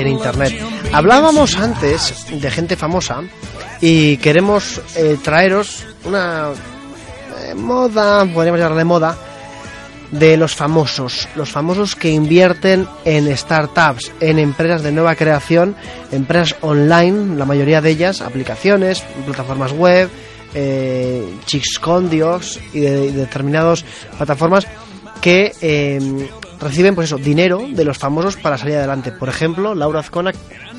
en Internet. Hablábamos antes de gente famosa y queremos eh, traeros una eh, moda, podríamos llamarle moda, de los famosos, los famosos que invierten en startups, en empresas de nueva creación, empresas online, la mayoría de ellas, aplicaciones, plataformas web, eh, y de, determinadas plataformas que eh, reciben pues eso, dinero de los famosos para salir adelante. Por ejemplo, Laura Azcona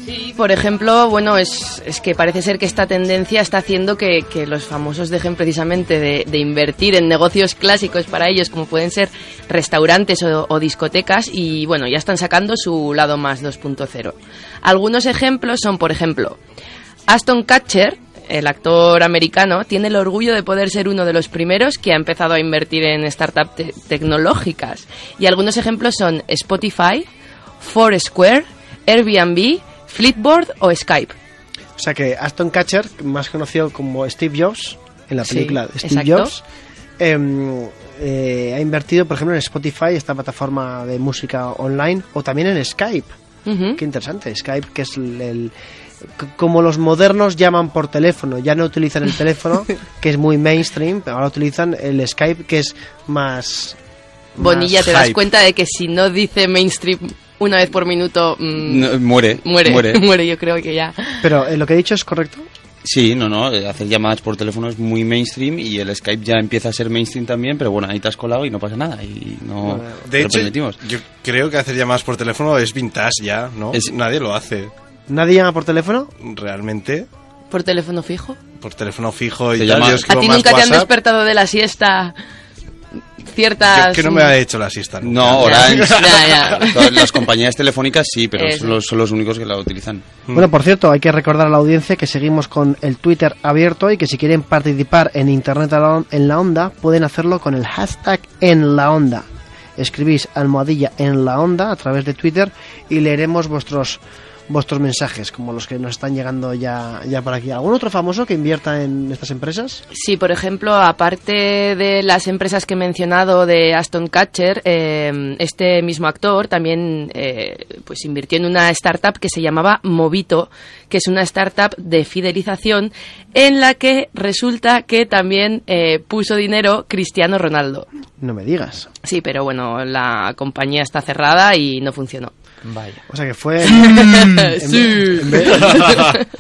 Sí, por ejemplo, bueno, es, es que parece ser que esta tendencia está haciendo que, que los famosos dejen precisamente de, invertir en negocios clásicos para ellos, como pueden ser restaurantes o, o discotecas, y bueno, ya están sacando su lado más 2.0. Algunos ejemplos son, por ejemplo, Aston Catcher, el actor americano, tiene el orgullo de poder ser uno de los primeros que ha empezado a invertir en startups te- tecnológicas. Y algunos ejemplos son Spotify, Foursquare, Airbnb, Flipboard o Skype. O sea que Aston Catcher, más conocido como Steve Jobs, en la Sí, película de Steve exacto. Jobs, em, eh, ha invertido, por ejemplo, en Spotify, esta plataforma de música online, o también en Skype. Qué interesante, Skype, que es el, como los modernos llaman por teléfono, ya no utilizan el teléfono, que es muy mainstream, pero ahora utilizan el Skype, que es más... Bonilla, más te das cuenta de que si no dice mainstream una vez por minuto, mm, No, muere, muere, muere. muere, yo creo que ya. Pero eh, lo que he dicho es correcto. Sí, no, no, eh, hacer llamadas por teléfono es muy mainstream y el Skype ya empieza a ser mainstream también, pero bueno, ahí te has colado y no pasa nada y no De te lo hecho, permitimos. yo creo que hacer llamadas por teléfono es vintage ya, ¿no? Es- Nadie lo hace ¿Nadie llama por teléfono? realmente ¿Por teléfono fijo? por teléfono fijo y tal. Yo ¿A ti nunca te han despertado de la siesta ciertas... Yo que no me ha hecho la siesta nunca. No, Orange, Ya, las compañías telefónicas sí, pero son los, son los únicos que la utilizan. Bueno, por cierto, hay que recordar a la audiencia que seguimos con el Twitter abierto y que si quieren participar en Internet en la onda, pueden hacerlo con el hashtag en la onda. Escribís almohadilla en la onda a través de Twitter y leeremos vuestros vuestros mensajes, como los que nos están llegando ya, ya por aquí. ¿Algún otro famoso que invierta en estas empresas? Sí, por ejemplo, aparte de las empresas que he mencionado de Aston Catcher, eh, este mismo actor también eh, pues invirtió en una startup que se llamaba Movito, que es una startup de fidelización en la que resulta que también eh, puso dinero Cristiano Ronaldo. No me digas. Sí, pero bueno, la compañía está cerrada y no funcionó. Vaya. O sea que fue... en, vez, Sí. en vez-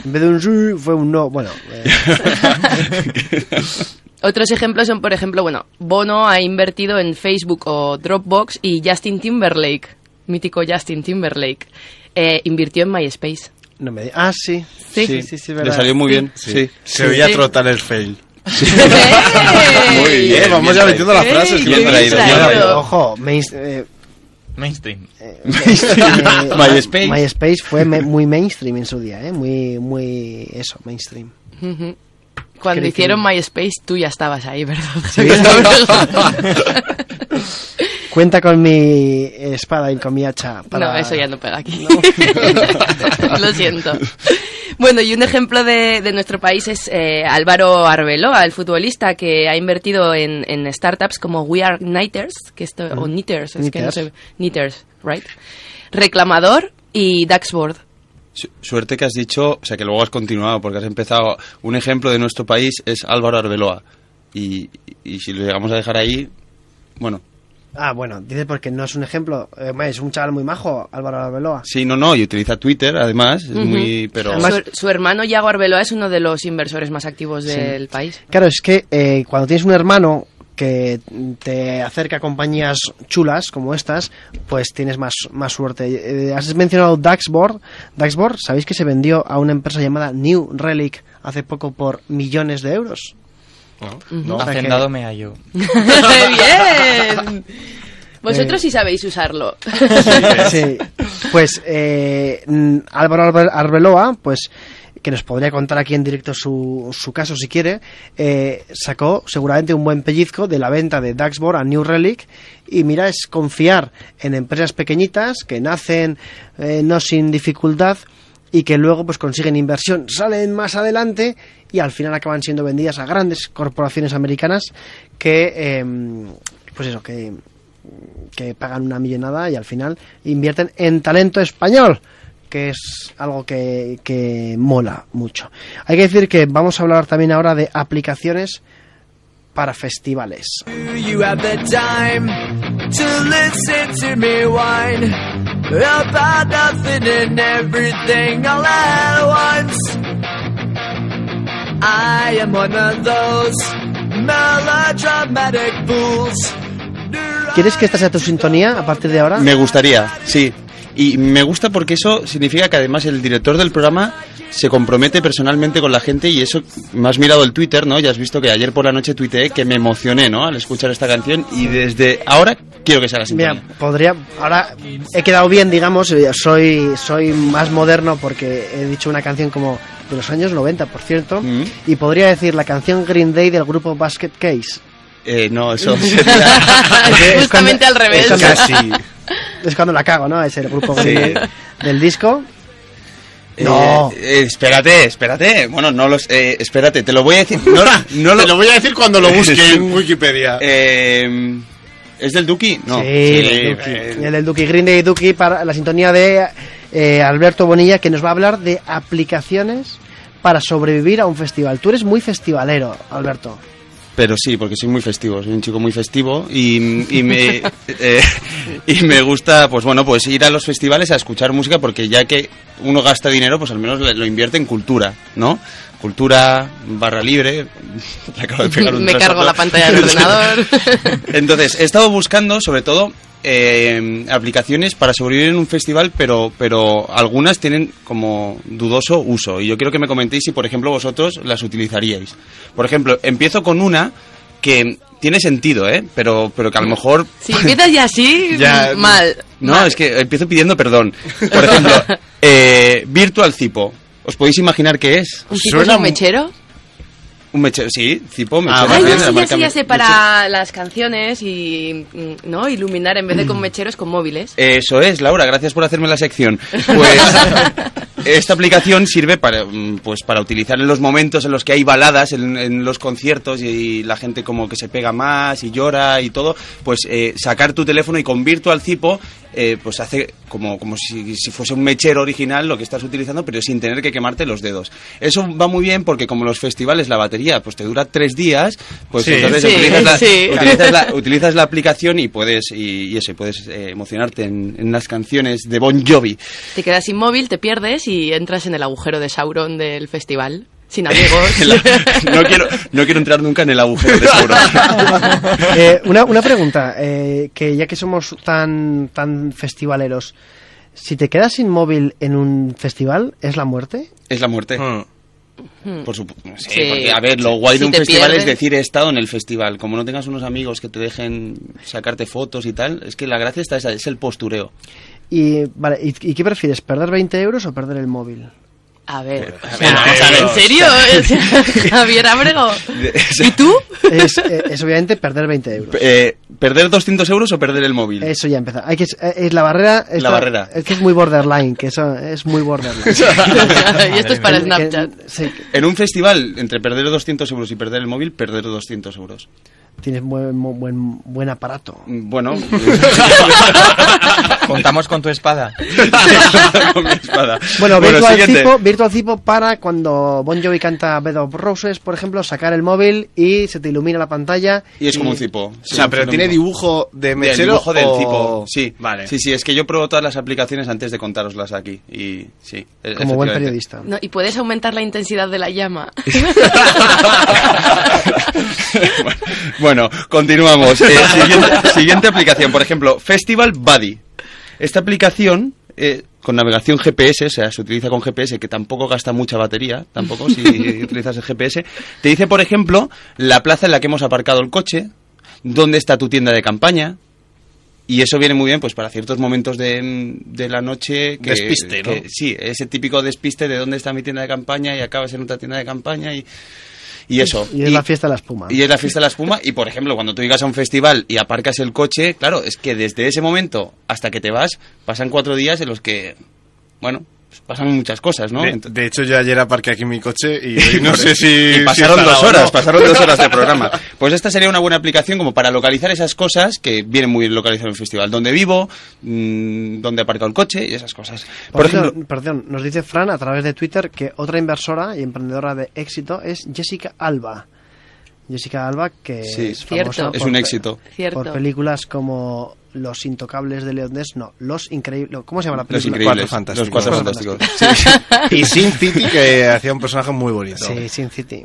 en vez de un sí, fue un no. Bueno, eh, Otros ejemplos son, por ejemplo, bueno, Bono ha invertido en Facebook o Dropbox y Justin Timberlake, mítico Justin Timberlake, eh, invirtió en MySpace. no me Ah, sí. Sí. sí, sí, sí, Le verdad. salió muy bien, sí. Se oía Sí. trotar el fail. Muy bien, vamos bien ya metiendo las frases. que me- bien traído. Ojo, main- eh, Mainstream. eh, MySpace. MySpace fue me- muy mainstream en su día, ¿eh? Muy, muy, eso, mainstream. Cuando hicieron MySpace, tú ya estabas ahí, ¿verdad? Cuenta con mi espada y con mi hacha. Para... No, eso ya no pega aquí. Lo siento. Bueno, y un ejemplo de, de nuestro país es eh, Álvaro Arbeloa, el futbolista que ha invertido en, en startups como We Are Kniters, que esto, o Knitters, es que no sé, Knitters, right? Reclamador y Daxboard. Su- Suerte que has dicho, o sea que luego has continuado, porque has empezado. Un ejemplo de nuestro país es Álvaro Arbeloa. Y, y si lo llegamos a dejar ahí, bueno, Ah, bueno, dice porque no es un ejemplo. eh, es un chaval muy majo, Álvaro Arbeloa. sí, no, no, y utiliza Twitter además, es muy. Pero. Además- su, su hermano Yago Arbeloa es uno de los inversores más activos del país. Claro, es que eh, cuando tienes un hermano que te acerca a compañías chulas como estas, pues tienes más, más suerte. Eh, has mencionado Daxboard. Daxboard, ¿sabéis que se vendió a una empresa llamada New Relic hace poco por millones de euros? No. Hacendado me hallo. ¡Bien! Vosotros sí sabéis usarlo. Sí. Pues eh, mm, Álvaro Arbe- Arbeloa, pues que nos podría contar aquí en directo su, su caso si quiere, eh, sacó seguramente un buen pellizco de la venta de Daxboard a New Relic y mira, es confiar en empresas pequeñitas que nacen eh, no sin dificultad y que luego pues consiguen inversión, salen más adelante y al final acaban siendo vendidas a grandes corporaciones americanas que em, pues eso, que que pagan una millonada y al final invierten en talento español, que es algo que, que mola mucho. Hay que decir que vamos a hablar también ahora de aplicaciones para festivales. You have the time to about nothing and everything all at once. I am one of those melodramatic fools. ¿Quieres que esta sea tu sintonía a partir de ahora? Me gustaría, sí. Y me gusta porque eso significa que además el director del programa se compromete personalmente con la gente y eso, me has mirado el Twitter, ¿no? Ya has visto que ayer por la noche tuiteé que me emocioné, ¿no? Al escuchar esta canción y desde ahora quiero que sea la sintonía. Mira, podría. Ahora he quedado bien, digamos. eh, Soy, soy más moderno porque he dicho una canción como de los años 90, por cierto. Mm. Y podría decir la canción Green Day del grupo Basket Case. Eh, no, eso sería... Es Justamente cuando- al revés. es cuando- Casi. Es cuando la cago, ¿no? Es el grupo Sí. Del disco. No. Eh, eh, espérate, espérate. Bueno, no los... eh, espérate, te lo voy a decir. No, no lo... Te lo voy a decir cuando lo busque en Wikipedia. Eh, ¿Es del Duki? No. Sí, Duki. eh, El del Duki. Green Day Duki para la sintonía de eh, Alberto Bonilla, que nos va a hablar de aplicaciones para sobrevivir a un festival. Tú eres muy festivalero, Alberto. Pero sí, porque soy muy festivo, soy un chico muy festivo y, y me eh, y me gusta, pues bueno, pues ir a los festivales a escuchar música porque ya que uno gasta dinero, pues al menos lo invierte en cultura, ¿no? Cultura barra libre. Le acabo de pegar un Me cargo la pantalla del ordenador. Entonces, he estado buscando, sobre todo, eh, aplicaciones para sobrevivir en un festival, pero, pero algunas tienen como dudoso uso. Y yo quiero que me comentéis si, por ejemplo, vosotros las utilizaríais. Por ejemplo, empiezo con una que tiene sentido, ¿eh? Pero, pero que a lo mejor... Si empiezas ya así, Ya, mal. No, mal. es que empiezo pidiendo perdón. Por ejemplo, eh, Virtual Cipo. ¿Os podéis imaginar qué es? ¿Un tipo suena es un mechero? Un mechero, sí, Cipo, mechero. Ah, Ay, vale. ya sé, ya sé, ya sé, para las canciones y, mm, ¿no? Iluminar en vez de con mecheros, con móviles. Eso es, Laura, gracias por hacerme la sección. Pues esta aplicación sirve para, mm, pues, para utilizar en los momentos en los que hay baladas en, en los conciertos y la gente como que se pega más y llora y todo, pues eh, sacar tu teléfono y con Virtual Cipo eh, pues hace como, como si, si fuese un mechero original lo que estás utilizando, pero sin tener que quemarte los dedos. Eso va muy bien porque como los festivales la batería pues te dura tres días, pues Sí. entonces Sí, utilizas, la, sí. utilizas, la, utilizas la aplicación y puedes y, y eso, y puedes eh, emocionarte en, en las canciones de Bon Jovi. Te quedas sin móvil, te pierdes y entras en el agujero de Sauron del festival. Sin amigos. La- no, quiero, no quiero entrar nunca en el agujero de Sauron. Eh, una, una pregunta, eh, que ya que somos tan, tan festivaleros, si te quedas sin móvil en un festival, ¿es la muerte? Es la muerte. Hmm. Por supuesto. Sí, Sí. porque, a ver, lo guay Si de un festival pierdes- es decir he estado en el festival. Como no tengas unos amigos que te dejen sacarte fotos y tal, es que la gracia está esa, es el postureo. Y, vale, ¿y, y qué prefieres, perder 20 euros o perder el móvil? A ver, o sea, ¿en serio? O sea, Javier Abrego. ¿Y tú? Es, eh, es obviamente perder 20 euros. Eh, ¿Perder 200 euros o perder el móvil? Eso ya empieza. Hay que, eh, es la barrera. esta- barrera. Es que es muy borderline, que eso es muy borderline. y esto es para Snapchat. que- sí, En un festival, entre perder 200 euros y perder el móvil, perder 200 euros. Tienes buen, buen, buen aparato. Bueno, Contamos con tu espada. con mi espada. Bueno, Virtual, siguiente. Cipo, Virtual Cipo para cuando Bon Jovi canta Bed of Roses, por ejemplo, sacar el móvil y se te ilumina la pantalla. Y es como un cipo. O sea, pero tiene dibujo de mechero dibujo del o- cipo. Sí, Vale. Sí, sí, es que yo pruebo todas las aplicaciones antes de contároslas aquí. Y sí, e- Como buen periodista. No, y puedes aumentar la intensidad de la llama. bueno, continuamos. Eh, siguiente, siguiente aplicación, por ejemplo, Festival Buddy. Esta aplicación, eh, con navegación GPS, o sea, se utiliza con GPS, que tampoco gasta mucha batería, tampoco si utilizas el GPS, te dice, por ejemplo, la plaza en la que hemos aparcado el coche, dónde está tu tienda de campaña, y eso viene muy bien pues para ciertos momentos de, de la noche que, Despiste, ¿no? que- sí, ese típico despiste de dónde está mi tienda de campaña y acabas en otra tienda de campaña y, y eso. Y es la fiesta de la espuma. Y es la fiesta de la espuma. Y por ejemplo, cuando tú llegas a un festival y aparcas el coche, claro, es que desde ese momento hasta que te vas, pasan cuatro días en los que, bueno, pasan muchas cosas, ¿no? De, hecho, yo ayer aparqué aquí mi coche y hoy no sé si. y pasaron si dos horas, no. pasaron dos horas de programa. Pues esta sería una buena aplicación como para localizar esas cosas que vienen muy bien localizadas en el festival. Dónde vivo, mm, dónde he aparcado el coche y esas cosas. Por, Por cierto, ejemplo, perdón, nos dice Fran a través de Twitter que otra inversora y emprendedora de éxito es Jessica Alba. Jessica Alba, que Sí, es Cierto. famosa es un éxito. Cierto. Por películas como Los Intocables de Leon Ness, no, Los Increíbles, ¿cómo se llama la Los película? increíbles, Cuatro los cuatro Fantásticos. fantásticos. Sí. Y Sin City, que hacía un personaje muy bonito. Sí, Sin City.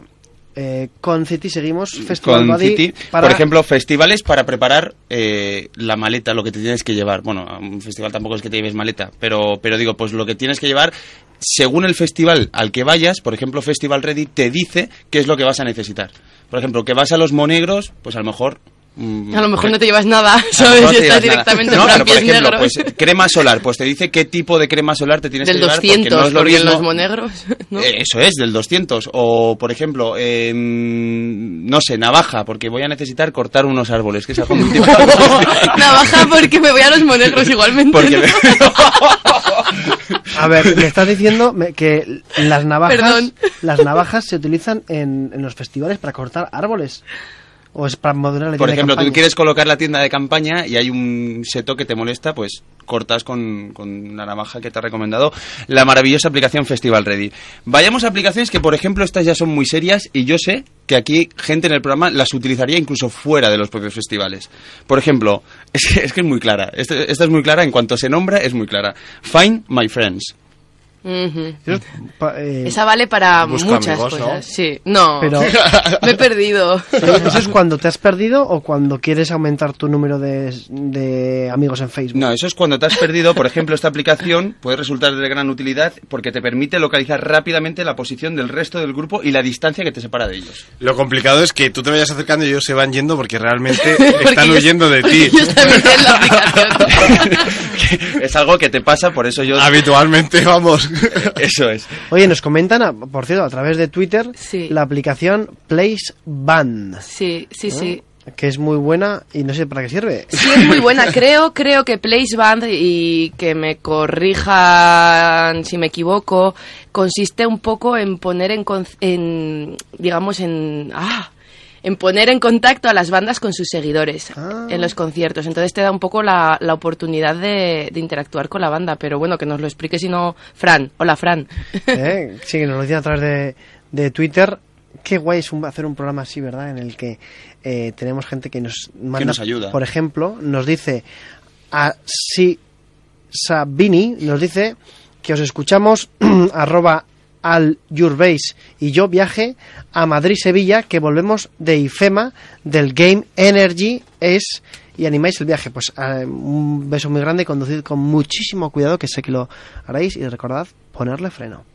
Eh, con City seguimos Festival con City, para- por ejemplo, festivales para preparar eh, la maleta, lo que te tienes que llevar. Bueno, a un festival tampoco es que te lleves maleta, pero, pero digo, pues lo que tienes que llevar, según el festival al que vayas, por ejemplo, Festival Ready te dice qué es lo que vas a necesitar. Por ejemplo, que vas a los monegros, pues a lo mejor... mm, A lo mejor no te llevas nada, ¿sabes? te estás directamente No, en pero por pies ejemplo, negros. pues crema solar, pues te dice qué tipo de crema solar te tienes del que llevar. 200, porque no es lo porque en mismo- los monegros, ¿no? Eh, Eso es, del 200. O, por ejemplo, eh, no sé, navaja, porque voy a necesitar cortar unos árboles, que es algo muy. Navaja porque me voy a los monegros igualmente. Porque ¿no? A ver, me estás diciendo me- que las navajas, Perdón. las navajas se utilizan en, en los festivales para cortar árboles. ¿O es para modular la Por tienda de ejemplo, tú quieres colocar la tienda de campaña y hay un seto que te molesta, pues cortas con, con la navaja que te ha recomendado la maravillosa aplicación Festival Ready. Vayamos a aplicaciones que, por ejemplo, estas ya son muy serias y yo sé que aquí gente en el programa las utilizaría incluso fuera de los propios festivales. Por ejemplo, es que es, que es muy clara. Esta es muy clara, en cuanto se nombra es muy clara. Find My Friends. Pa- eh, Esa vale para muchas amigos, ¿no? cosas. Sí, no. Pero- Me he perdido. ¿Eso es cuando te has perdido o cuando quieres aumentar tu número de, de amigos en Facebook? No, eso es cuando te has perdido. Por ejemplo, esta aplicación puede resultar de gran utilidad porque te permite localizar rápidamente la posición del resto del grupo y la distancia que te separa de ellos. Lo complicado es que tú te vayas acercando y ellos se van yendo porque realmente Porque están ellos- huyendo de ti. ellos también tienen la aplicación. es algo que te pasa, por eso yo... Habitualmente, vamos. Eso es. Oye, nos comentan, a- por cierto, a través de Twitter, Sí. la aplicación Place Band, Sí, sí, sí. que es muy buena y no sé para qué sirve. Sí, es muy buena. Creo, creo que Place Band, y que me corrijan si me equivoco, consiste un poco en poner en, en digamos, en... Ah, en poner en contacto a las bandas con sus seguidores Ah. en los conciertos. Entonces te da un poco la, la oportunidad de, de interactuar con la banda. Pero bueno, que nos lo explique si no Fran. Hola, Fran. ¿Eh? Sí, que nos lo dicen a través de, de Twitter. Qué guay es un- hacer un programa así, ¿verdad? En el que eh, tenemos gente que nos manda, nos ayuda. Por ejemplo, nos dice a si Sabini nos dice que os escuchamos arroba al your base. Y yo viaje a Madrid Sevilla que volvemos de IFEMA del Game Energy es y animáis el viaje. Pues eh, un beso muy grande conducid con muchísimo cuidado que sé que lo haréis y recordad ponerle freno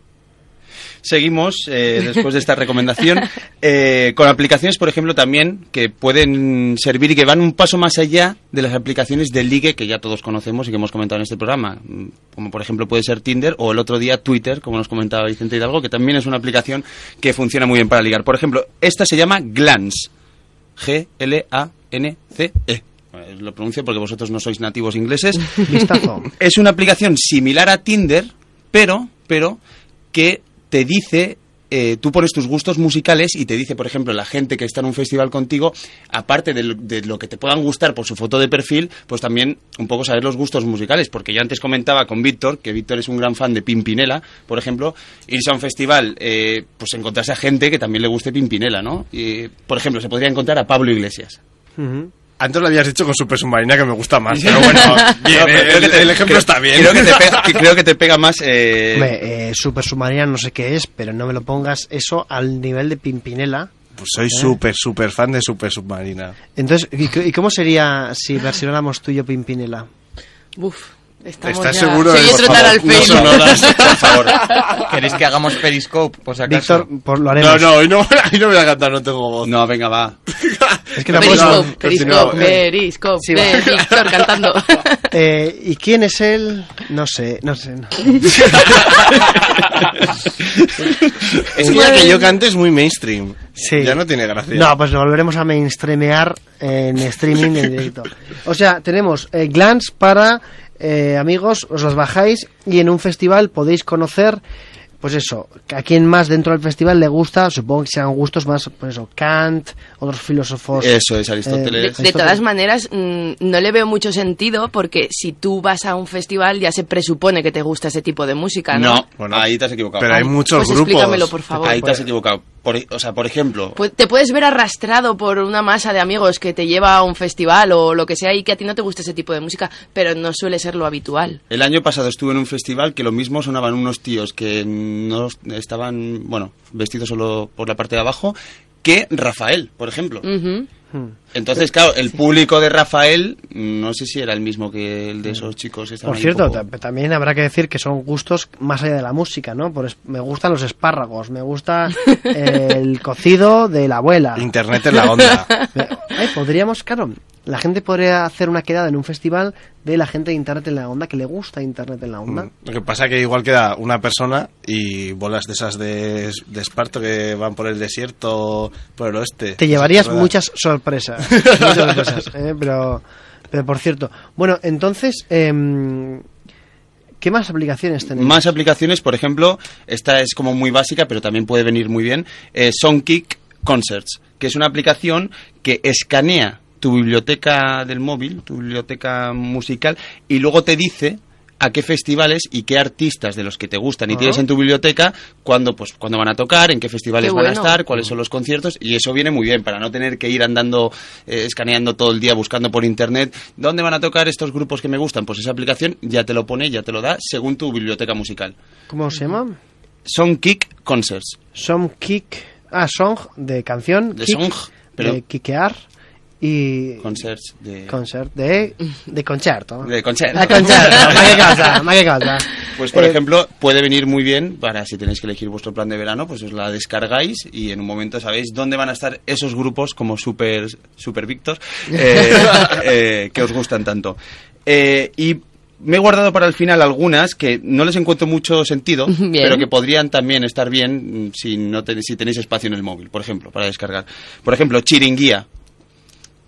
Seguimos, eh, después de esta recomendación, eh, con aplicaciones, por ejemplo, también que pueden servir y que van un paso más allá de las aplicaciones de ligue que ya todos conocemos y que hemos comentado en este programa. Mm, Como por ejemplo puede ser Tinder o el otro día Twitter, como nos comentaba Vicente Hidalgo, que también es una aplicación que funciona muy bien para ligar. Por ejemplo, esta se llama Glance. G-L-A-N-C-E. Eh, Lo pronuncio porque vosotros no sois nativos ingleses. vistazo es una aplicación similar a Tinder, pero, pero que te dice, eh, tú pones tus gustos musicales y te dice, por ejemplo, la gente que está en un festival contigo, aparte de lo, de lo que te puedan gustar por su foto de perfil, pues también un poco saber los gustos musicales, porque yo antes comentaba con Víctor, que Víctor es un gran fan de Pimpinela, por ejemplo, irse a un festival, eh, pues encontrarse a gente que también le guste Pimpinela, ¿no? Y, por ejemplo, se podría encontrar a Pablo Iglesias. Antes lo habías dicho con Super Submarina que me gusta más, pero bueno, bien, No, pero eh, el, ejemplo creo- está bien. Creo que te pega, que creo que te pega más... eh, Hombre, eh, Super Submarina no sé qué es, pero no me lo pongas eso al nivel de Pimpinela. Pues soy súper, súper fan de Super Submarina. Entonces, ¿y, c- y cómo sería si versionáramos tú y yo Pimpinela? Uf, estamos ¿Estás ya- seguro Se de trotar favor, al no Facebook. sonoras? por favor. ¿Queréis que hagamos Periscope, por si acaso? Víctor, por, lo No, haremos. no, hoy no, hoy no voy a cantar, no tengo voz. No, venga, va. Es que tampoco Periscope, Periscope, Periscope, Sí, de Víctor cantando. Eh, ¿Y quién es él? No sé, no sé. no. Es que ya que yo cante es muy mainstream. Sí. Ya no tiene gracia. No, pues lo volveremos a mainstreamear en streaming en directo. O sea, tenemos eh, Glance para eh, amigos, os las bajáis y en un festival podéis conocer, pues eso, a quien más dentro del festival le gusta, supongo que sean gustos más, pues eso, Kant, otros filósofos. Eso es, eh, Aristóteles. De, de todas maneras, mm, no le veo mucho sentido porque si tú vas a un festival ya se presupone que te gusta ese tipo de música, ¿no? No, Bueno, ahí te has equivocado. Pero hay muchos pues grupos. explícamelo, por favor. Ahí te has equivocado. Por, o sea, por ejemplo, Pues te puedes ver arrastrado por una masa de amigos que te lleva a un festival o lo que sea y que a ti no te gusta ese tipo de música, pero no suele ser lo habitual. el año pasado estuve en un festival que lo mismo sonaban unos tíos que no estaban, bueno, vestidos solo por la parte de abajo, que Rafael, por ejemplo. Entonces, claro, el público de Rafael no sé si era el mismo que el de esos chicos. que estaban Por cierto, poco- ta- también habrá que decir que son gustos más allá de la música, ¿no? Por es- me gustan los espárragos, me gusta eh, el cocido de la abuela. Internet es la onda. Me- ay, podríamos, claro, la gente podría hacer una quedada en un festival de la gente de Internet en la onda, que le gusta Internet en la onda. Lo que pasa que igual queda una persona y bolas de esas de, de esparto que van por el desierto, por el oeste. Te llevarías muchas sorpresas, muchas sorpresas, ¿eh? pero, pero por cierto, bueno, entonces, em, ¿qué más aplicaciones tenéis? Más aplicaciones, por ejemplo, esta es como muy básica, pero también puede venir muy bien, eh, Songkick Concerts, que es una aplicación que escanea tu biblioteca del móvil, tu biblioteca musical, y luego te dice a qué festivales y qué artistas de los que te gustan y tienes en tu biblioteca cuándo pues cuándo van a tocar, en qué festivales Qué van a estar, cuáles son los conciertos y eso viene muy bien para no tener que ir andando eh, escaneando todo el día buscando por internet dónde van a tocar estos grupos que me gustan, pues esa aplicación ya te lo pone, ya te lo da según tu biblioteca musical. ¿Cómo se llama? Songkick Concerts. Song Kick, ah, Song de canción, De kick, song, pero- de kickear y Concerts de concert de, de concierto. de concert. Concierto, cosa, che cosa. Pues por Eh, ejemplo, puede venir muy bien para si tenéis que elegir vuestro plan de verano, pues os la descargáis y en un momento sabéis dónde van a estar esos grupos como Super, super eh, eh, que os gustan tanto. Y me he guardado para el final algunas que no les encuentro mucho sentido, Bien. pero que podrían también estar bien si, no tenéis, si tenéis espacio en el móvil, por ejemplo, para descargar. Por ejemplo, Chiringuía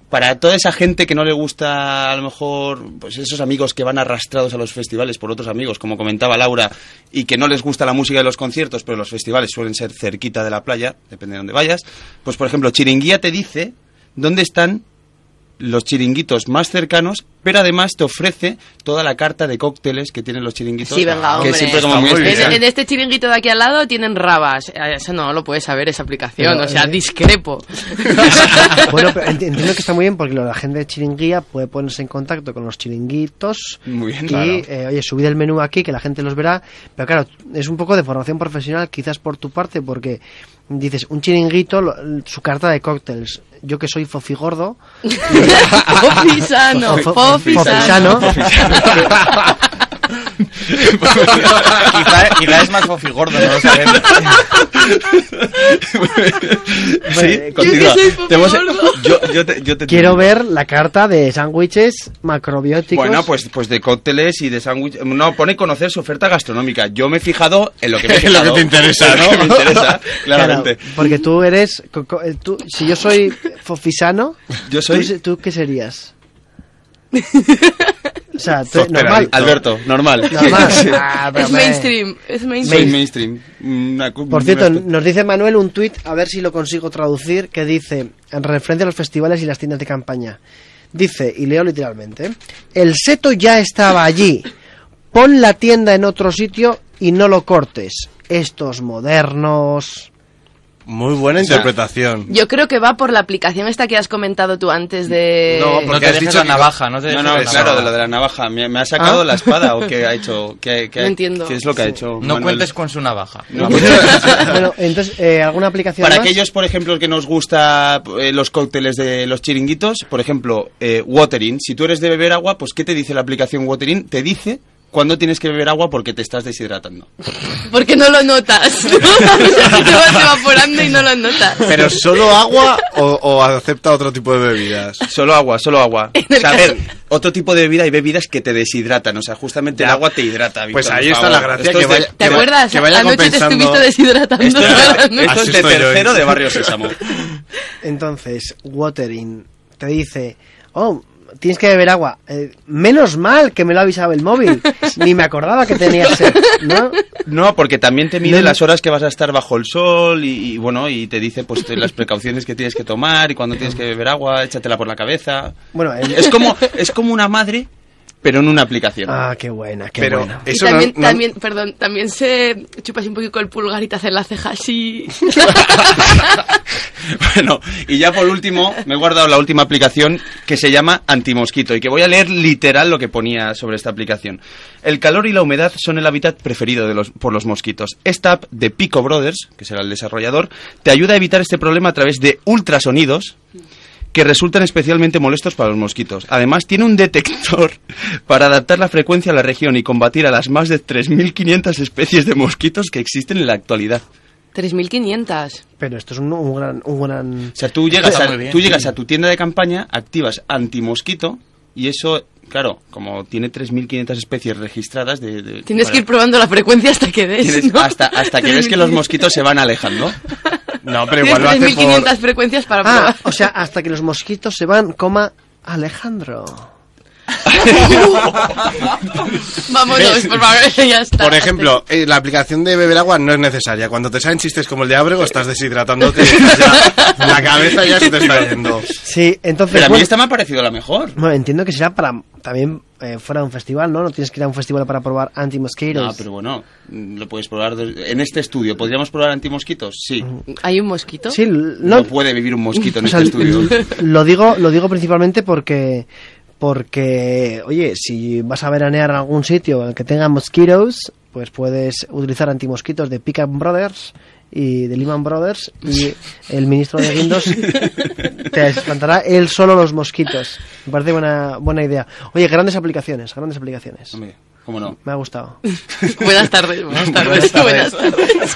para toda esa gente que no le gusta a lo mejor pues esos amigos que van arrastrados a los festivales por otros amigos como comentaba Laura y que no les gusta la música de los conciertos pero los festivales suelen ser cerquita de la playa depende de dónde vayas pues por ejemplo Chiringuía te dice dónde están los chiringuitos más cercanos pero además te ofrece toda la carta de cócteles que tienen los chiringuitos Sí, venga, que hombre. siempre como Está muy muy bien. especial. En, en este chiringuito de aquí al lado tienen rabas. Eh, Eso no lo puedes saber, esa aplicación. Pero, o sea, eh, discrepo. bueno, pero ent- entiendo que está muy bien porque la gente de Chiringuía puede ponerse en contacto con los chiringuitos Muy bien, y, claro. eh, oye, subid el menú aquí que la gente los verá. Pero claro, es un poco de formación profesional quizás por tu parte porque dices, un chiringuito, lo- su carta de cócteles. Yo que soy fofigordo, Fofisano, Fo- fofisano. Quizá, quizá es más fofigordo, no lo sabemos. sí, Yo continúa. yo, yo te, yo te Quiero ver la carta de sándwiches macrobióticos. Bueno, pues, pues de cócteles y de sándwich. No, pone conocer su oferta gastronómica. Yo me he fijado en lo que me he En lo fijado. que te interesa, ¿no? me interesa, Claro, claramente. porque tú eres. eh, tú- si yo soy fofisano, Yo soy- ¿tú, ¿tú qué serías? O sea, tú- Software normal. Alberto, normal. Normal. Ah, Es mainstream, es Soy mainstream. mainstream. Una cu- Por cierto, nos dice Manuel un tuit, a ver si lo consigo traducir, que dice, en referencia a los festivales y las tiendas de campaña, dice, y leo literalmente, el seto ya estaba allí, pon la tienda en otro sitio y no lo cortes. Estos modernos... Muy buena O sea, interpretación. Yo creo que va por la aplicación esta que has comentado tú antes de... No, No Porque te has dejes dicho la que- navaja, no te No, no, la claro, navaja. de lo de la navaja. ¿Me, me ha sacado Ah. la espada o qué ha hecho? ¿Qué, qué- No entiendo. ¿Qué es lo que ha hecho? No Manuel? cuentes con su navaja. No. bueno, entonces, eh, ¿alguna aplicación Para más? aquellos, por ejemplo, que nos gusta eh, los cócteles de los chiringuitos, por ejemplo, eh, Watering. Si tú eres de beber agua, pues ¿qué te dice la aplicación Watering? Te dice cuándo tienes que beber agua porque te estás deshidratando. Porque no lo notas. te vas evaporando y no lo notas. ¿Pero solo agua o, o acepta otro tipo de bebidas? Solo agua, solo agua. O el sea, a ver, otro tipo de bebida hay bebidas que te deshidratan. O sea, justamente el Ya. agua te hidrata. Pues Víctor, ahí por está la gracia, que de- vaya- ¿Te acuerdas? que vaya Anoche te estuviste deshidratando. Esto esto es de yo. tercero de Barrio Sésamo. Entonces, Watering te dice, oh, tienes que beber agua. Eh, menos mal que me lo ha avisado el móvil. Ni me acordaba que tenía sed, ¿no? No, porque también te mide no. las horas que vas a estar bajo el sol y, y, bueno, y te dice pues te- las precauciones que tienes que tomar y cuando tienes que beber agua, échatela por la cabeza. Bueno, el- Es como es como una madre, pero en una aplicación. Ah, qué buena, qué Pero buena. Y también, no, no- también, perdón, también se chupa así un poquito el pulgar y te hace la ceja así. Bueno, y ya por último, me he guardado la última aplicación que se llama Antimosquito y que voy a leer literal lo que ponía sobre esta aplicación. El calor y la humedad son el hábitat preferido de los, por los mosquitos. Esta app de Pico Brothers, que será el desarrollador, te ayuda a evitar este problema a través de ultrasonidos que resultan especialmente molestos para los mosquitos. Además, tiene un detector para adaptar la frecuencia a la región y combatir a las más de 3.500 especies de mosquitos que existen en la actualidad. 3.500. Pero esto es un, un gran, un gran... O sea, tú llegas, a, tú llegas a tu tienda de campaña, activas antimosquito y eso, claro, como tiene 3.500 especies registradas de... de- Tienes para- que ir probando la frecuencia hasta que des. ¿no? hasta, hasta que ves que los mosquitos se van alejando. No, pero igual lo hace Tienes por... 3.500 frecuencias para Ah, probar. o sea, hasta que los mosquitos se van, coma Alejandro. Vámonos, por favor, ya está. Por ejemplo, eh, la aplicación de beber agua no es necesaria. Cuando te salen chistes como el de Abrego, estás deshidratándote. ya- la cabeza ya se te está yendo. Sí, entonces... Pero a mí bueno, esta me ha parecido la mejor. bueno, entiendo que será para también eh, fuera de un festival, ¿no? No tienes que ir a un festival para probar anti-mosquitoes. No, pero bueno, mm, lo puedes probar. En este estudio, ¿podríamos probar antimosquitos? Sí. ¿Hay un mosquito? Sí, No, no, puede vivir un mosquito en o sea, este estudio. lo digo, lo digo principalmente porque porque oye, si vas a veranear en algún sitio en el que tenga mosquitos, pues puedes utilizar antimosquitos de Pick Brothers y de Lehman Brothers y el ministro de Guindos te espantará él solo los mosquitos. Me parece buena buena idea. Oye, grandes aplicaciones, grandes aplicaciones. Hombre, ¿cómo no? Me ha gustado. Buenas tardes, buenas tardes, buenas tardes.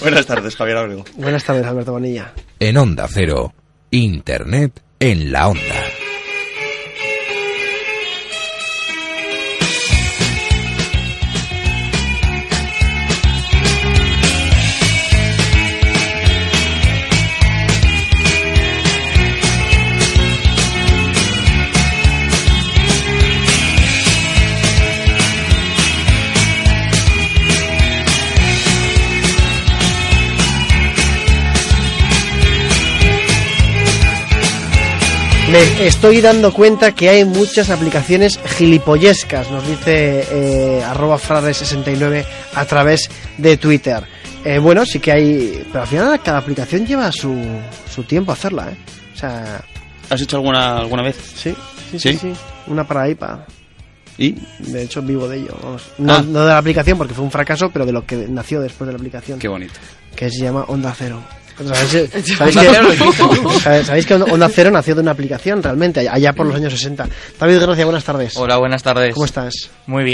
Buenas tardes, Javier Abrego. Buenas tardes, Alberto Bonilla. En Onda Cero, Internet en la Onda. Me estoy dando cuenta que hay muchas aplicaciones gilipollescas, nos dice eh, arroba frades69 a través de Twitter. Eh, bueno, sí que hay, pero al final cada aplicación lleva su, su tiempo hacerla, ¿eh? O sea, ¿Has hecho alguna, alguna vez? sí, sí, sí, ¿Sí? sí. Una para IPA. ¿Y? De hecho, vivo de ello. vamos. No, Ah. no de la aplicación porque fue un fracaso, pero de lo que nació después de la aplicación, Qué bonito. que se llama Onda Cero. ¿Sabéis, sabéis que, sabéis- que Onda Cero nació de una aplicación realmente, allá por los años 60? David, gracias, buenas tardes. Hola, buenas tardes. ¿Cómo estás? Muy bien.